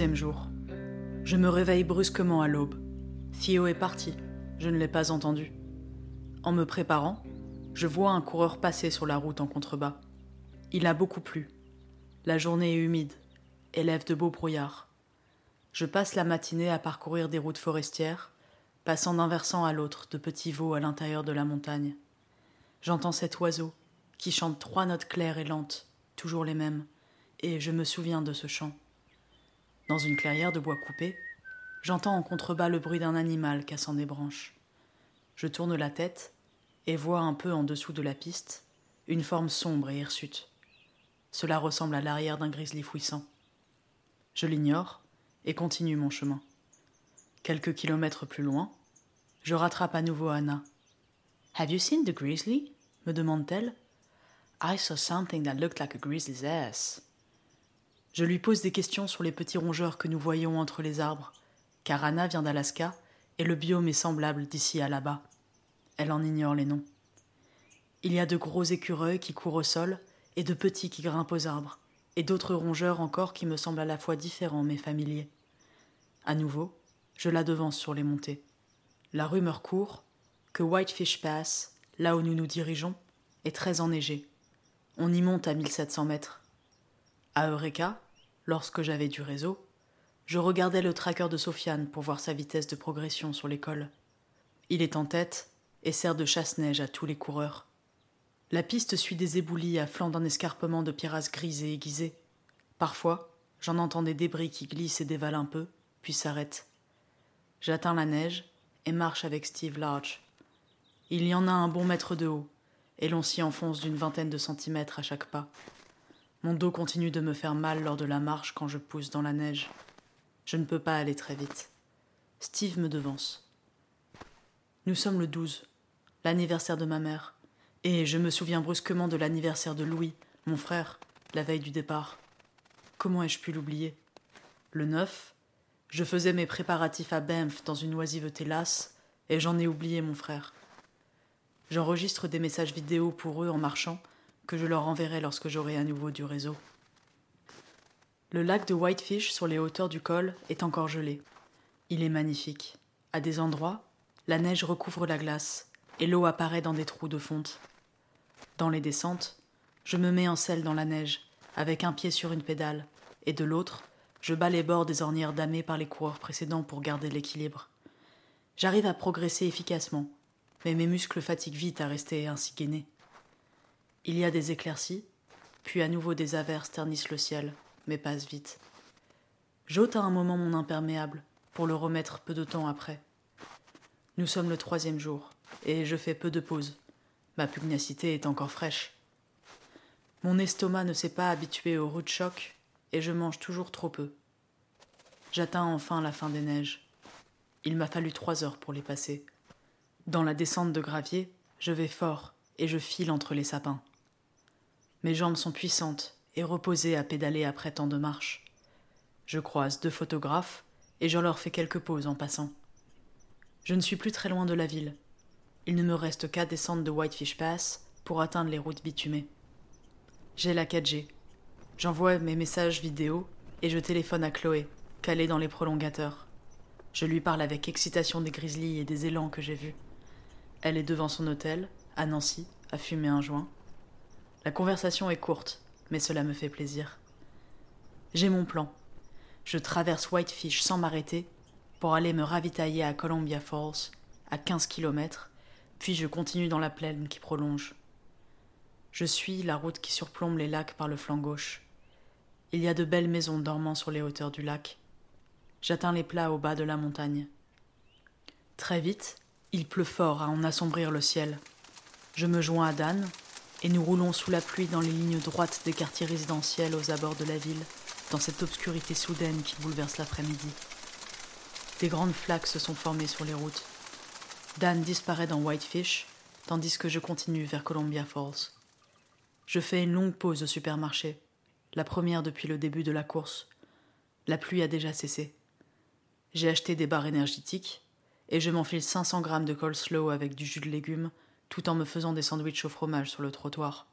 Jour. Je me réveille brusquement à l'aube. Theo est parti. Je ne l'ai pas entendu. En me préparant, je vois un coureur passer sur la route en contrebas. Il a beaucoup plu. La journée est humide, élève de beaux brouillards. Je passe la matinée à parcourir des routes forestières, passant d'un versant à l'autre de petits veaux à l'intérieur de la montagne. J'entends cet oiseau qui chante trois notes claires et lentes, toujours les mêmes, et je me souviens de ce chant. Dans une clairière de bois coupé, j'entends en contrebas le bruit d'un animal cassant des branches. Je tourne la tête et vois un peu en dessous de la piste une forme sombre et hirsute. Cela ressemble à l'arrière d'un grizzly fouissant. Je l'ignore et continue mon chemin. Quelques kilomètres plus loin, je rattrape à nouveau Anna. Have you seen the grizzly? me demande-t-elle. I saw something that looked like a grizzly's ass. Je lui pose des questions sur les petits rongeurs que nous voyons entre les arbres, car Anna vient d'Alaska et le biome est semblable d'ici à là-bas. Elle en ignore les noms. Il y a de gros écureuils qui courent au sol et de petits qui grimpent aux arbres, et d'autres rongeurs encore qui me semblent à la fois différents mais familiers. À nouveau, je la devance sur les montées. La rumeur court que Whitefish Pass, là où nous nous dirigeons, est très enneigé. On y monte à 1700 mètres. À Eureka, lorsque j'avais du réseau, je regardais le tracker de Sofiane pour voir sa vitesse de progression sur l'école. Il est en tête et sert de chasse-neige à tous les coureurs. La piste suit des éboulis à flanc d'un escarpement de pierrasses grises et aiguisées. Parfois, j'en entends des débris qui glissent et dévalent un peu, puis s'arrêtent. J'atteins la neige et marche avec Steve Larch. Il y en a un bon mètre de haut, et l'on s'y enfonce d'une vingtaine de centimètres à chaque pas. Mon dos continue de me faire mal lors de la marche quand je pousse dans la neige. Je ne peux pas aller très vite. Steve me devance. Nous sommes le 12, l'anniversaire de ma mère. Et je me souviens brusquement de l'anniversaire de Louis, mon frère, la veille du départ. Comment ai-je pu l'oublier? Le 9, je faisais mes préparatifs à Banff dans une oisiveté lasse, et j'en ai oublié mon frère. J'enregistre des messages vidéo pour eux en marchant, que je leur enverrai lorsque j'aurai à nouveau du réseau. Le lac de Whitefish sur les hauteurs du col est encore gelé. Il est magnifique. À des endroits, la neige recouvre la glace et l'eau apparaît dans des trous de fonte. Dans les descentes, je me mets en selle dans la neige, avec un pied sur une pédale, et de l'autre, je bats les bords des ornières damées par les coureurs précédents pour garder l'équilibre. J'arrive à progresser efficacement, mais mes muscles fatiguent vite à rester ainsi gainés. Il y a des éclaircies, puis à nouveau des averses ternissent le ciel, mais passent vite. J'ôte à un moment mon imperméable, pour le remettre peu de temps après. Nous sommes le troisième jour, et je fais peu de pauses. Ma pugnacité est encore fraîche. Mon estomac ne s'est pas habitué au rude choc et je mange toujours trop peu. J'atteins enfin la fin des neiges. Il m'a fallu trois heures pour les passer. Dans la descente de gravier, je vais fort et je file entre les sapins. Mes jambes sont puissantes et reposées à pédaler après tant de marches. Je croise deux photographes et je leur fais quelques pauses en passant. Je ne suis plus très loin de la ville, il ne me reste qu'à descendre de Whitefish Pass pour atteindre les routes bitumées. J'ai la 4G. J'envoie mes messages vidéo et je téléphone à Chloé, calée dans les prolongateurs. Je lui parle avec excitation des grizzlies et des élans que j'ai vus. Elle est devant son hôtel, à Nancy, à fumer un joint. La conversation est courte, mais cela me fait plaisir. J'ai mon plan. Je traverse Whitefish sans m'arrêter pour aller me ravitailler à Columbia Falls, à 15 kilomètres, puis je continue dans la plaine qui prolonge. Je suis la route qui surplombe les lacs par le flanc gauche. Il y a de belles maisons dormant sur les hauteurs du lac. J'atteins les plats au bas de la montagne. Très vite, il pleut fort à en assombrir le ciel. Je me joins à Dan, et nous roulons sous la pluie dans les lignes droites des quartiers résidentiels aux abords de la ville, dans cette obscurité soudaine qui bouleverse l'après-midi. Des grandes flaques se sont formées sur les routes. Dan disparaît dans Whitefish, tandis que je continue vers Columbia Falls. Je fais une longue pause au supermarché, la première depuis le début de la course. La pluie a déjà cessé. J'ai acheté des barres énergétiques et je m'enfile 500 grammes de coleslaw avec du jus de légumes tout en me faisant des sandwichs au fromage sur le trottoir.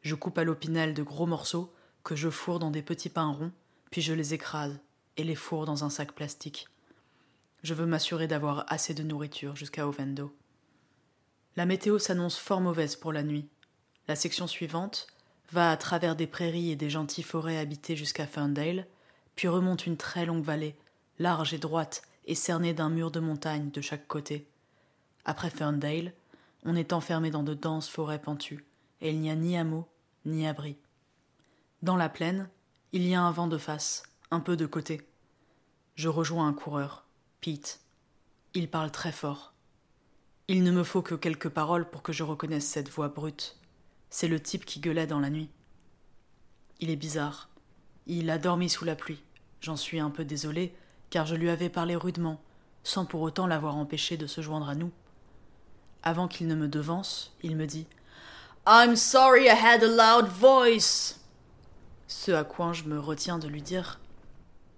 Je coupe à l'opinel de gros morceaux que je fourre dans des petits pains ronds, puis je les écrase et les fourre dans un sac plastique. Je veux m'assurer d'avoir assez de nourriture jusqu'à Ovendo. La météo s'annonce fort mauvaise pour la nuit. La section suivante va à travers des prairies et des gentilles forêts habitées jusqu'à Ferndale, puis remonte une très longue vallée, large et droite et cernée d'un mur de montagnes de chaque côté. Après Ferndale, on est enfermé dans de denses forêts pentues, et il n'y a ni hameau ni abri. Dans la plaine, il y a un vent de face, un peu de côté. Je rejoins un coureur, Pete. Il parle très fort. Il ne me faut que quelques paroles pour que je reconnaisse cette voix brute. C'est le type qui gueulait dans la nuit. Il est bizarre. Il a dormi sous la pluie. J'en suis un peu désolé, car je lui avais parlé rudement, sans pour autant l'avoir empêché de se joindre à nous. Avant qu'il ne me devance, il me dit I'm sorry I had a loud voice. Ce à quoi je me retiens de lui dire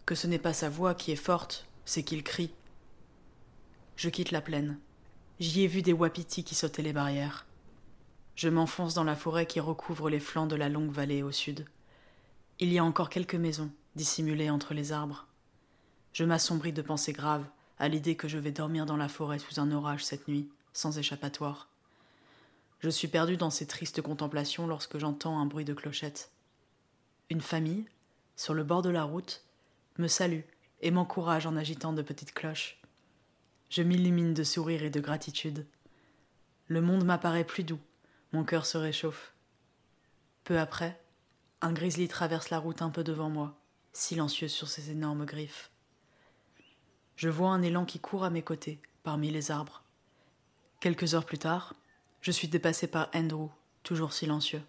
que ce n'est pas sa voix qui est forte, c'est qu'il crie. Je quitte la plaine. J'y ai vu des wapitis qui sautaient les barrières. Je m'enfonce dans la forêt qui recouvre les flancs de la longue vallée au sud. Il y a encore quelques maisons, dissimulées entre les arbres. Je m'assombris de pensées graves à l'idée que je vais dormir dans la forêt sous un orage cette nuit, sans échappatoire. Je suis perdu dans ces tristes contemplations lorsque j'entends un bruit de clochette. Une famille, sur le bord de la route, me salue et m'encourage en agitant de petites cloches. Je m'illumine de sourires et de gratitude. Le monde m'apparaît plus doux, mon cœur se réchauffe. Peu après, un grizzly traverse la route un peu devant moi, silencieux sur ses énormes griffes. Je vois un élan qui court à mes côtés, parmi les arbres. Quelques heures plus tard, je suis dépassé par Andrew, toujours silencieux.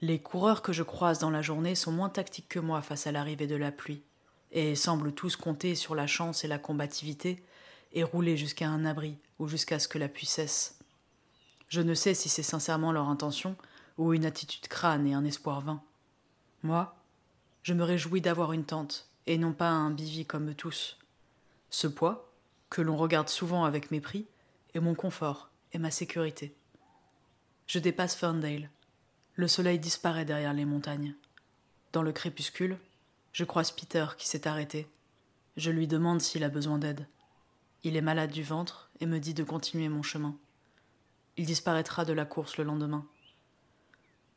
Les coureurs que je croise dans la journée sont moins tactiques que moi face à l'arrivée de la pluie, et semblent tous compter sur la chance et la combativité et rouler jusqu'à un abri ou jusqu'à ce que la pluie cesse. Je ne sais si c'est sincèrement leur intention ou une attitude crâne et un espoir vain. Moi, je me réjouis d'avoir une tente et non pas un bivy comme tous. Ce poids, que l'on regarde souvent avec mépris, est mon confort et ma sécurité. Je dépasse Ferndale. Le soleil disparaît derrière les montagnes. Dans le crépuscule, je croise Peter qui s'est arrêté. Je lui demande s'il a besoin d'aide. Il est malade du ventre et me dit de continuer mon chemin. Il disparaîtra de la course le lendemain.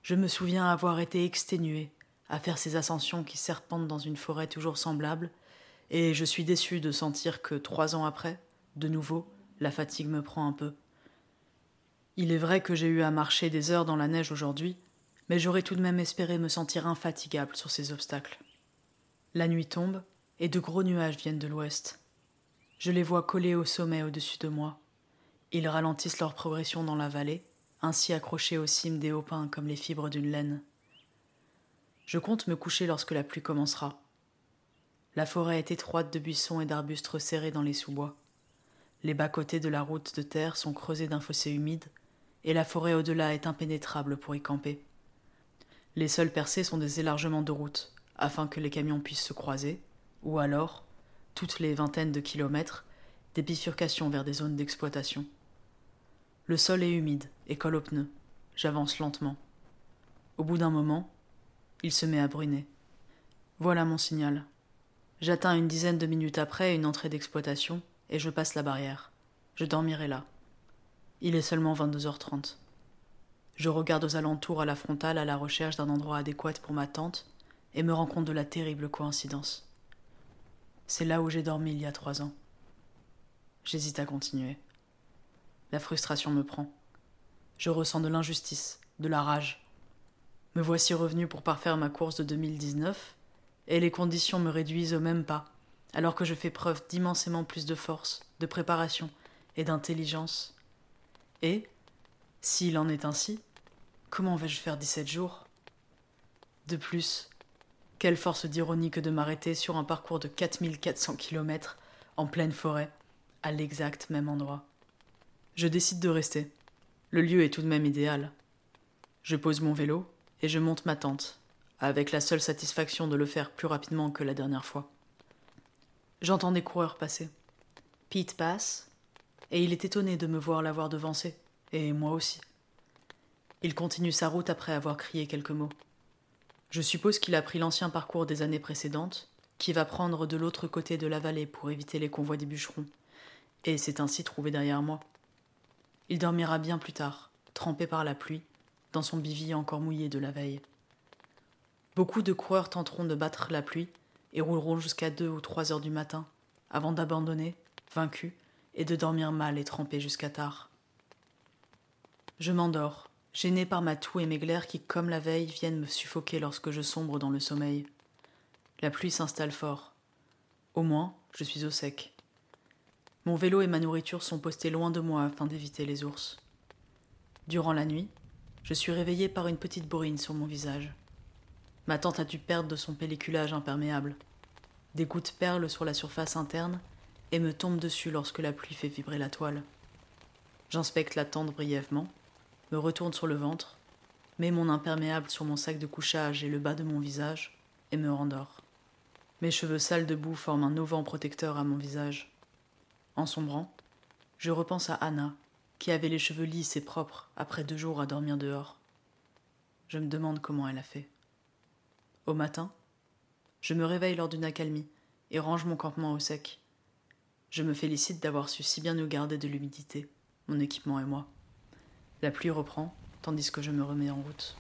Je me souviens avoir été exténué à faire ces ascensions qui serpentent dans une forêt toujours semblable, et je suis déçu de sentir que trois ans après, de nouveau, la fatigue me prend un peu. Il est vrai que j'ai eu à marcher des heures dans la neige aujourd'hui, mais j'aurais tout de même espéré me sentir infatigable sur ces obstacles. La nuit tombe, et de gros nuages viennent de l'ouest. Je les vois collés au sommet au-dessus de moi. Ils ralentissent leur progression dans la vallée, ainsi accrochés aux cimes des hauts pins comme les fibres d'une laine. Je compte me coucher lorsque la pluie commencera. La forêt est étroite de buissons et d'arbustes resserrés dans les sous-bois. Les bas-côtés de la route de terre sont creusés d'un fossé humide, et la forêt au-delà est impénétrable pour y camper. Les seuls percés sont des élargements de route, afin que les camions puissent se croiser, ou alors toutes les vingtaines de kilomètres, des bifurcations vers des zones d'exploitation. Le sol est humide et colle aux pneus. J'avance lentement. Au bout d'un moment, il se met à bruiner. Voilà mon signal. J'atteins une dizaine de minutes après une entrée d'exploitation et je passe la barrière. Je dormirai là. Il est seulement 22h30. Je regarde aux alentours à la frontale à la recherche d'un endroit adéquat pour ma tente et me rends compte de la terrible coïncidence. C'est là où j'ai dormi il y a trois ans. J'hésite à continuer. La frustration me prend. Je ressens de l'injustice, de la rage. Me voici revenu pour parfaire ma course de 2019, et les conditions me réduisent au même pas, alors que je fais preuve d'immensément plus de force, de préparation et d'intelligence. Et, s'il en est ainsi, comment vais-je faire 17 jours? De plus, quelle force d'ironie que de m'arrêter sur un parcours de 4400 km en pleine forêt, à l'exact même endroit? Je décide de rester. Le lieu est tout de même idéal. Je pose mon vélo et je monte ma tente, avec la seule satisfaction de le faire plus rapidement que la dernière fois. J'entends des coureurs passer. Pete passe, et il est étonné de me voir l'avoir devancé, et moi aussi. Il continue sa route après avoir crié quelques mots. Je suppose qu'il a pris l'ancien parcours des années précédentes, qui va prendre de l'autre côté de la vallée pour éviter les convois des bûcherons, et s'est ainsi trouvé derrière moi. Il dormira bien plus tard, trempé par la pluie, dans son bivy encore mouillé de la veille. Beaucoup de coureurs tenteront de battre la pluie et rouleront jusqu'à deux ou trois heures du matin, avant d'abandonner, vaincus, et de dormir mal et trempés jusqu'à tard. Je m'endors, gêné par ma toux et mes glaires qui, comme la veille, viennent me suffoquer lorsque je sombre dans le sommeil. La pluie s'installe fort. Au moins, je suis au sec. Mon vélo et ma nourriture sont postés loin de moi afin d'éviter les ours. Durant la nuit, je suis réveillé par une petite bourrine sur mon visage. Ma tente a dû perdre de son pelliculage imperméable. Des gouttes perlent sur la surface interne et me tombent dessus lorsque la pluie fait vibrer la toile. J'inspecte la tente brièvement, me retourne sur le ventre, mets mon imperméable sur mon sac de couchage et le bas de mon visage, et me rendors. Mes cheveux sales de boue forment un auvent protecteur à mon visage. En sombrant, je repense à Anna, qui avait les cheveux lisses et propres après deux jours à dormir dehors. Je me demande comment elle a fait. Au matin, je me réveille lors d'une accalmie et range mon campement au sec. Je me félicite d'avoir su si bien nous garder de l'humidité, mon équipement et moi. La pluie reprend, tandis que je me remets en route.